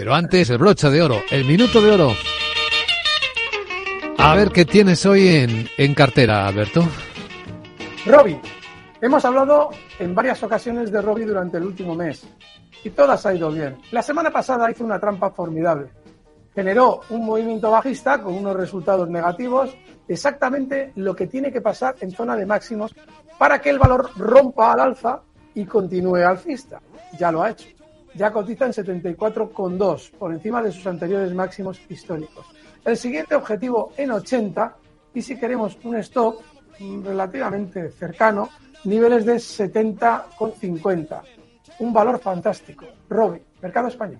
Pero antes, el brocha de oro, el minuto de oro. A ver qué tienes hoy en, en cartera, Alberto. Robbie. Hemos hablado en varias ocasiones de Robbie durante el último mes y todas ha ido bien. La semana pasada hizo una trampa formidable. Generó un movimiento bajista con unos resultados negativos, exactamente lo que tiene que pasar en zona de máximos para que el valor rompa al alza y continúe alcista. Ya lo ha hecho. Ya cotiza en 74,2 por encima de sus anteriores máximos históricos. El siguiente objetivo en 80 y si queremos un stop relativamente cercano, niveles de 70,50. Un valor fantástico. Robi, mercado español.